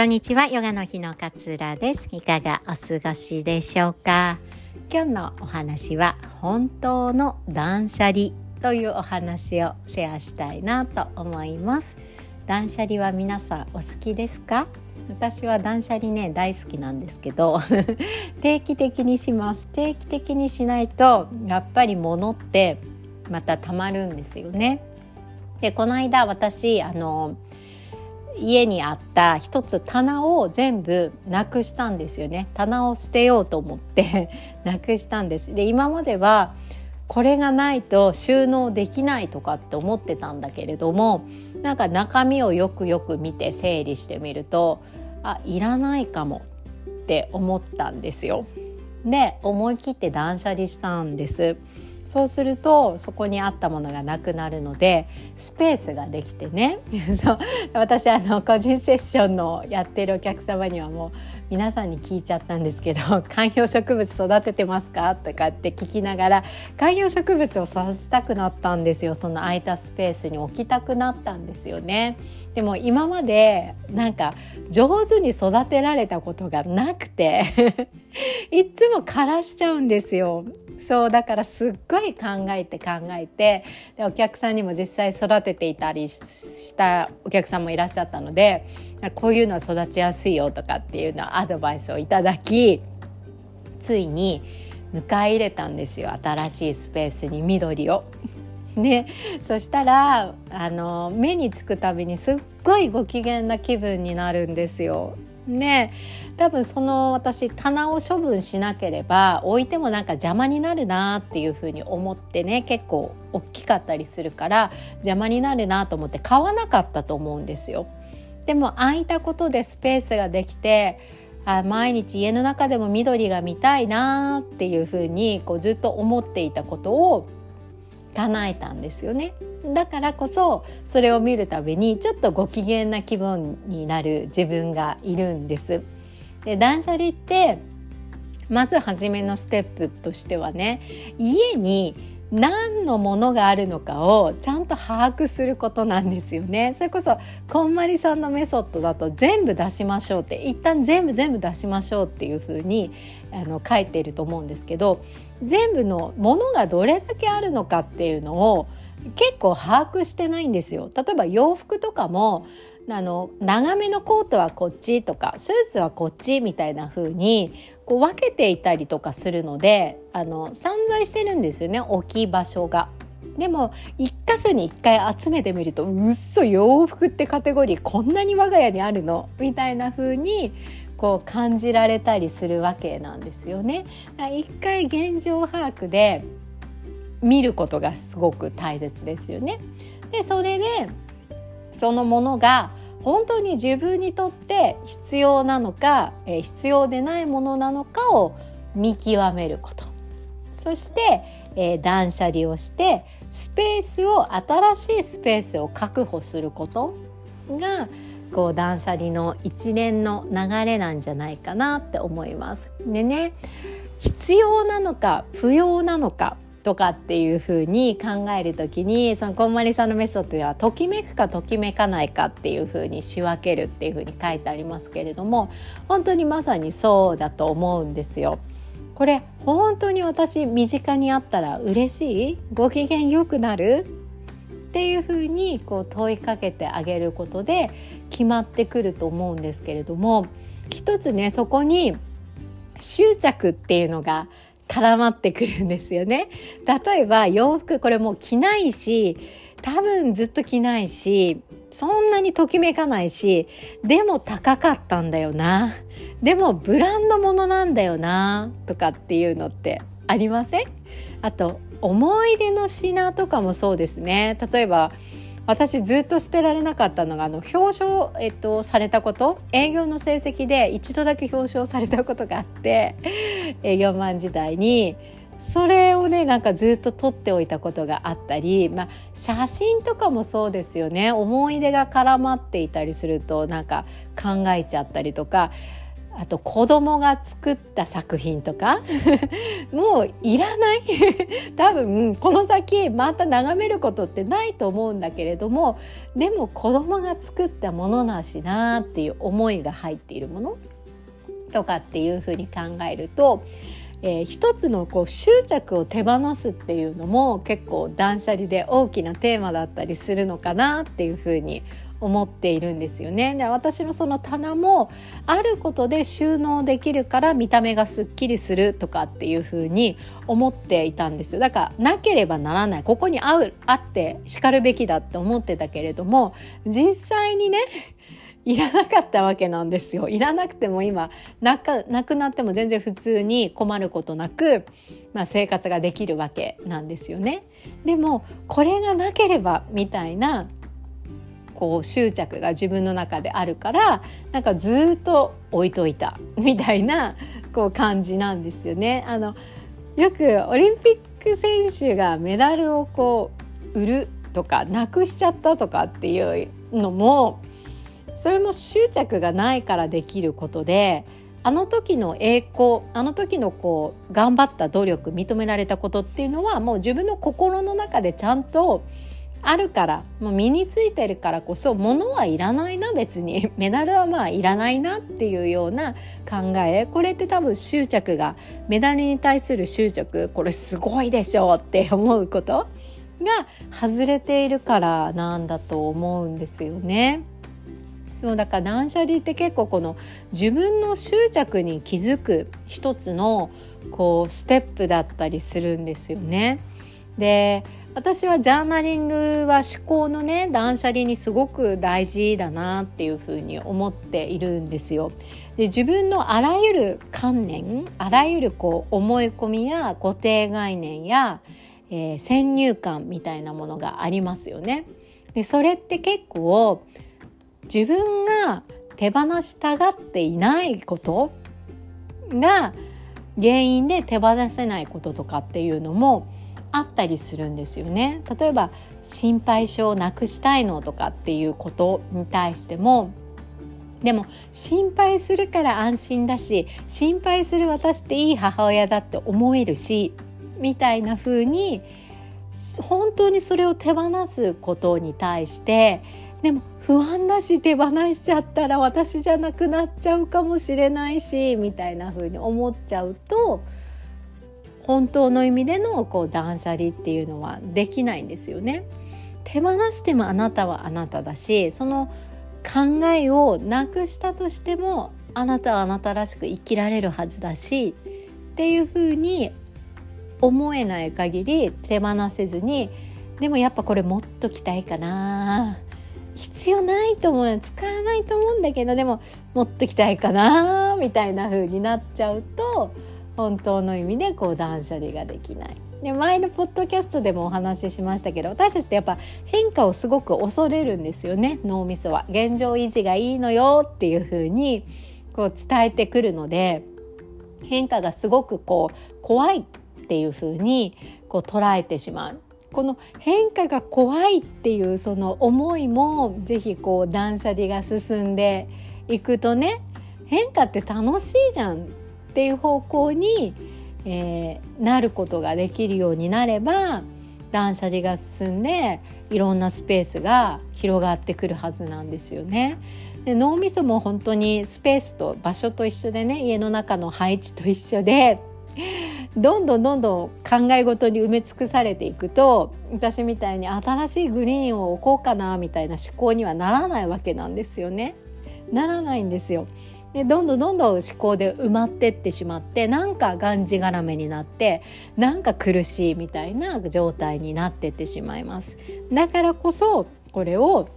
こんにちは。ヨガの日の勝浦です。いかがお過ごしでしょうか？今日のお話は本当の断捨離というお話をシェアしたいなと思います。断捨離は皆さんお好きですか？私は断捨離ね大好きなんですけど 定期的にします。定期的にしないとやっぱり物ってまたたまるんですよね。でこの間私あの家にあった一つ棚を全部なくしたんですよね棚を捨てようと思って なくしたんですで今まではこれがないと収納できないとかって思ってたんだけれどもなんか中身をよくよく見て整理してみるとあいらないかもって思ったんですよ。で思い切って断捨離したんです。そうするとそこにあったものがなくなるのでスペースができてね そう私あの個人セッションのやってるお客様にはもう皆さんに聞いちゃったんですけど「観葉植物育ててますか?」とかって聞きながら観葉植物を育てたくなったんですよその空いたスペースに置きたくなったんですよね。でも今までなんか上手に育てられたことがなくて いつも枯らしちゃうんですよ。そうだからすっごい考えて考えてでお客さんにも実際育てていたりしたお客さんもいらっしゃったのでこういうのは育ちやすいよとかっていうのアドバイスをいただきついに迎え入れたんですよ新しいスペースに緑を。ね、そしたらあの目につくたびにすっごいご機嫌な気分になるんですよ。ね多分その私棚を処分しなければ置いてもなんか邪魔になるなっていうふうに思ってね結構大きかったりするから邪魔になるなと思って買わなかったと思うんですよ。でも空いたことでスペースができてあ毎日家の中でも緑が見たいなっていうふうにこうずっと思っていたことを叶えたんですよねだからこそそれを見るたびにちょっとご機嫌な気分になる自分がいるんです。で断捨離ってまず初めのステップとしてはね家に何のものがあるのかをちゃんと把握することなんですよねそれこそこんまりさんのメソッドだと全部出しましょうって一旦全部全部出しましょうっていうふうにあの書いていると思うんですけど全部のものがどれだけあるのかっていうのを結構把握してないんですよ。例えば洋服とかもあの長めのコートはこっちとかスーツはこっちみたいな風にこう分けていたりとかするのであの散在してるんですよね置き場所が。でも一箇所に一回集めてみるとうっそ洋服ってカテゴリーこんなに我が家にあるの？みたいな風にこう感じられたりするわけなんですよね。一回現状把握で見ることがすごく大切ですよね。でそれでそのものが本当に自分にとって必要なのか、えー、必要でないものなのかを見極めることそして、えー、断捨離をしてスペースを新しいスペースを確保することがこう断捨離の一連の流れなんじゃないかなって思います。でね必要なのか不要なのかとかっていうふうに考える時にそのこんまりさんのメソッドではときめくかときめかないかっていうふうに仕分けるっていうふうに書いてありますけれども本当にまさにそうだと思うんですよ。これ本当に私身近にあったら嬉しいご機嫌よくなるっていうふうにこう問いかけてあげることで決まってくると思うんですけれども一つねそこに執着っていうのが絡まってくるんですよね。例えば洋服これもう着ないし多分ずっと着ないしそんなにときめかないしでも高かったんだよな。でもブランドものなんだよなとかっていうのってありません？あと思い出の品とかもそうですね。例えば私ずっと捨てられなかったのがあの表彰、えっと、されたこと営業の成績で一度だけ表彰されたことがあって 営業マン時代にそれをねなんかずっと撮っておいたことがあったり、まあ、写真とかもそうですよね。思い出が絡まっていたりするとなんか考えちゃったりとかあと子供が作った作品とか もういらない。多分この先また眺めることってないと思うんだけれどもでも子供が作ったものなしなっていう思いが入っているもの。とかっていうふうに考えると、えー、一つのこう執着を手放すっていうのも結構断捨離で大きなテーマだったりするのかなっていうふうに思います思っているんですよね。で私のその棚もあることで収納できるから見た目がすっきりするとかっていう風に思っていたんですよ。だからなければならないここに合うあってしかるべきだって思ってたけれども実際にねいらなかったわけなんですよ。いらなくても今なかなくなっても全然普通に困ることなく、まあ、生活ができるわけなんですよね。でもこれがなければみたいなこう執着が自分の中であるからなんかずっと置いといた みたいなこう感じなんですよね。あのよくオリンピック選手がメダルをこう売るとかなくしちゃったとかっていうのもそれも執着がないからできることであの時の栄光あの時のこう頑張った努力認められたことっていうのはもう自分の心の中でちゃんとあるからもう身についてるからこそ物はいらないな別に メダルはまあいらないなっていうような考えこれって多分執着がメダルに対する執着これすごいでしょうって思うことが外れているからなんだと思うんですよね。そうだから断捨離って結構この自分の執着に気づく一つのこうステップだったりするんですよね。で私はジャーナリングは思考のね断捨離にすごく大事だなっていうふうに思っているんですよ。で自分のあらゆる観念あらゆるこう思い込みや固定概念や、えー、先入観みたいなものがありますよね。でそれって結構自分が手放したがっていないことが原因で手放せないこととかっていうのもあったりするんですよね。例えば心配性をなくしたいのとかっていうことに対してもでも心配するから安心だし心配する私っていい母親だって思えるしみたいな風に本当にそれを手放すことに対してでも不安だし手放しちゃったら私じゃなくなっちゃうかもしれないしみたいな風に思っちゃうと本当の意味でのこう断捨離っていうのはできないんですよね。手放してもあなたはあなただしその考えをなくしたとしてもあなたはあなたらしく生きられるはずだしっていうふうに思えない限り手放せずにでもやっぱこれ持っときたいかな必要ないと思う使わないと思うんだけどでも持っときたいかなみたいな風になっちゃうと本当の意味でこう断捨離ができない。で前のポッドキャストでもお話ししましたけど私たちってやっぱ変化をすごく恐れるんですよね脳みそは。現状維持がいいのよっていう風にこう伝えてくるので変化がすごくこう怖いっていう風にこう捉えてしまう。この変化が怖いっていうその思いもぜひこう断捨離が進んでいくとね変化って楽しいじゃんっていう方向に、えー、なることができるようになれば断捨離が進んでいろんなスペースが広がってくるはずなんですよね。で脳みそも本当にスペースと場所と一緒でね家の中の配置と一緒でどんどんどんどん考え事に埋め尽くされていくと私みたいに新しいグリーンを置こうかなみたいな思考にはならないわけなんですよね。ならないんですよ。でどんどんどんどん思考で埋まってってしまってなんかがんじがらめになってなんか苦しいみたいな状態になってってしまいます。だからこそこれを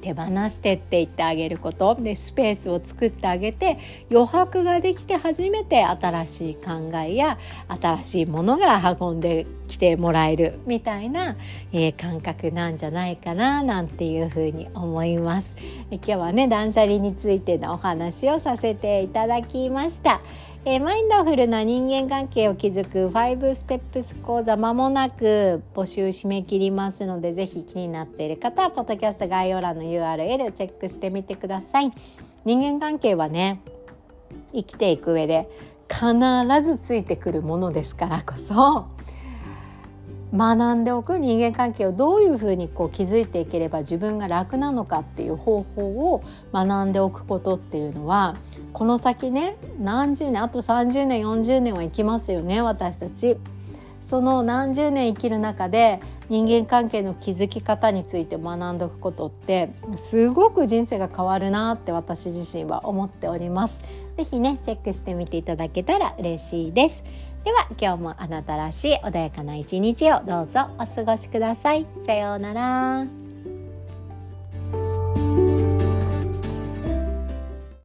手放してって言ってあげることでスペースを作ってあげて余白ができて初めて新しい考えや新しいものが運んできてもらえるみたいな、えー、感覚なんじゃないかななんていうふうに思います。今日はね断捨離についてのお話をさせていただきました。えー、マインドフルな人間関係を築く5ステップス講座まもなく募集締め切りますのでぜひ気になっている方はポッドキャスト概要欄の URL チェックしてみてください。人間関係はね生きていく上で必ずついてくるものですからこそ学んでおく人間関係をどういうふうにこう築いていければ自分が楽なのかっていう方法を学んでおくことっていうのはこの先ね何十年あと30年40年は生きますよね私たち。その何十年生きる中で人間関係の築き方について学んでおくことってすごく人生が変わるなって私自身は思っております。ぜひねチェックしてみていただけたら嬉しいです。では今日もあなたらしい穏やかな一日をどうぞお過ごしください。さようなら。